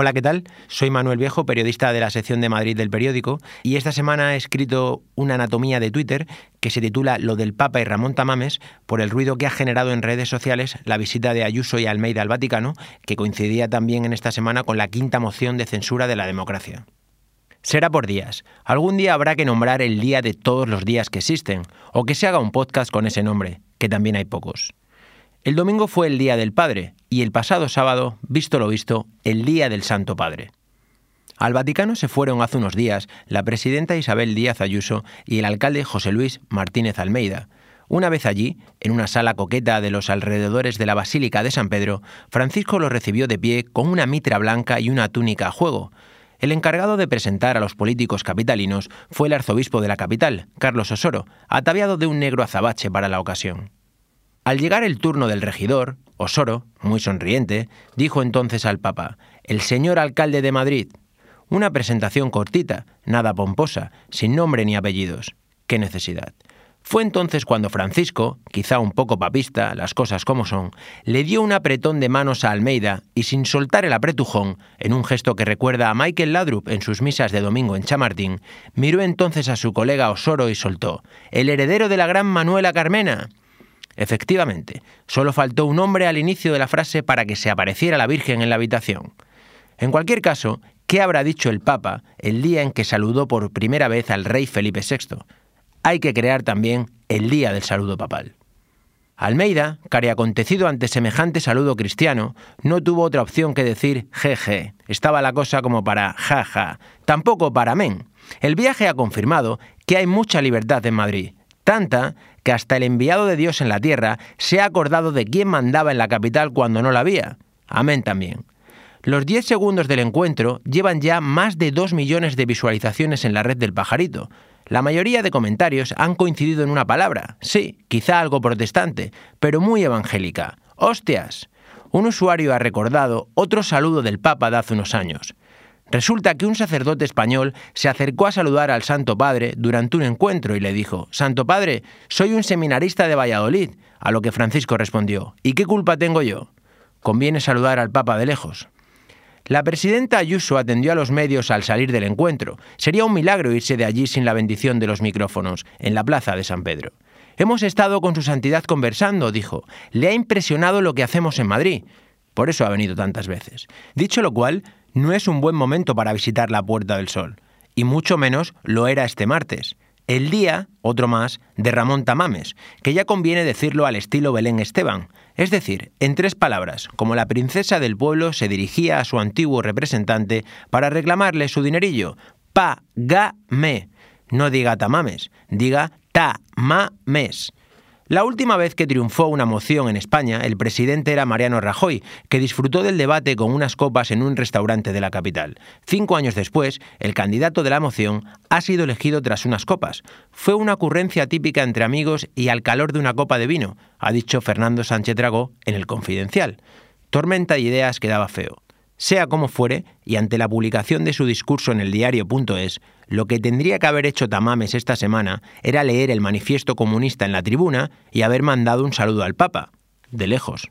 Hola, ¿qué tal? Soy Manuel Viejo, periodista de la sección de Madrid del periódico, y esta semana he escrito una anatomía de Twitter que se titula Lo del Papa y Ramón Tamames por el ruido que ha generado en redes sociales la visita de Ayuso y Almeida al Vaticano, que coincidía también en esta semana con la quinta moción de censura de la democracia. Será por días. Algún día habrá que nombrar el día de todos los días que existen, o que se haga un podcast con ese nombre, que también hay pocos. El domingo fue el Día del Padre y el pasado sábado, visto lo visto, el Día del Santo Padre. Al Vaticano se fueron hace unos días la presidenta Isabel Díaz Ayuso y el alcalde José Luis Martínez Almeida. Una vez allí, en una sala coqueta de los alrededores de la Basílica de San Pedro, Francisco los recibió de pie con una mitra blanca y una túnica a juego. El encargado de presentar a los políticos capitalinos fue el arzobispo de la capital, Carlos Osoro, ataviado de un negro azabache para la ocasión. Al llegar el turno del regidor, Osoro, muy sonriente, dijo entonces al Papa, El señor alcalde de Madrid. Una presentación cortita, nada pomposa, sin nombre ni apellidos. ¿Qué necesidad? Fue entonces cuando Francisco, quizá un poco papista, las cosas como son, le dio un apretón de manos a Almeida y sin soltar el apretujón, en un gesto que recuerda a Michael Ladrup en sus misas de domingo en Chamartín, miró entonces a su colega Osoro y soltó, El heredero de la gran Manuela Carmena. Efectivamente, solo faltó un hombre al inicio de la frase para que se apareciera la Virgen en la habitación. En cualquier caso, ¿qué habrá dicho el Papa el día en que saludó por primera vez al rey Felipe VI? Hay que crear también el día del saludo papal. Almeida, cari acontecido ante semejante saludo cristiano, no tuvo otra opción que decir jeje. Estaba la cosa como para jaja, tampoco para amén. El viaje ha confirmado que hay mucha libertad en Madrid, tanta que hasta el enviado de Dios en la tierra se ha acordado de quién mandaba en la capital cuando no la había. Amén también. Los 10 segundos del encuentro llevan ya más de 2 millones de visualizaciones en la red del pajarito. La mayoría de comentarios han coincidido en una palabra, sí, quizá algo protestante, pero muy evangélica. ¡Hostias! Un usuario ha recordado otro saludo del Papa de hace unos años. Resulta que un sacerdote español se acercó a saludar al Santo Padre durante un encuentro y le dijo, Santo Padre, soy un seminarista de Valladolid, a lo que Francisco respondió, ¿y qué culpa tengo yo? Conviene saludar al Papa de lejos. La presidenta Ayuso atendió a los medios al salir del encuentro. Sería un milagro irse de allí sin la bendición de los micrófonos, en la plaza de San Pedro. Hemos estado con su santidad conversando, dijo. Le ha impresionado lo que hacemos en Madrid. Por eso ha venido tantas veces. Dicho lo cual, no es un buen momento para visitar la Puerta del Sol, y mucho menos lo era este martes, el día, otro más, de Ramón Tamames, que ya conviene decirlo al estilo Belén Esteban, es decir, en tres palabras, como la princesa del pueblo se dirigía a su antiguo representante para reclamarle su dinerillo, pa-ga-me. No diga Tamames, diga ta-ma-mes. La última vez que triunfó una moción en España, el presidente era Mariano Rajoy, que disfrutó del debate con unas copas en un restaurante de la capital. Cinco años después, el candidato de la moción ha sido elegido tras unas copas. Fue una ocurrencia típica entre amigos y al calor de una copa de vino, ha dicho Fernando Sánchez Dragó en el Confidencial. Tormenta de ideas quedaba feo. Sea como fuere, y ante la publicación de su discurso en el diario.es, lo que tendría que haber hecho Tamames esta semana era leer el manifiesto comunista en la tribuna y haber mandado un saludo al Papa, de lejos.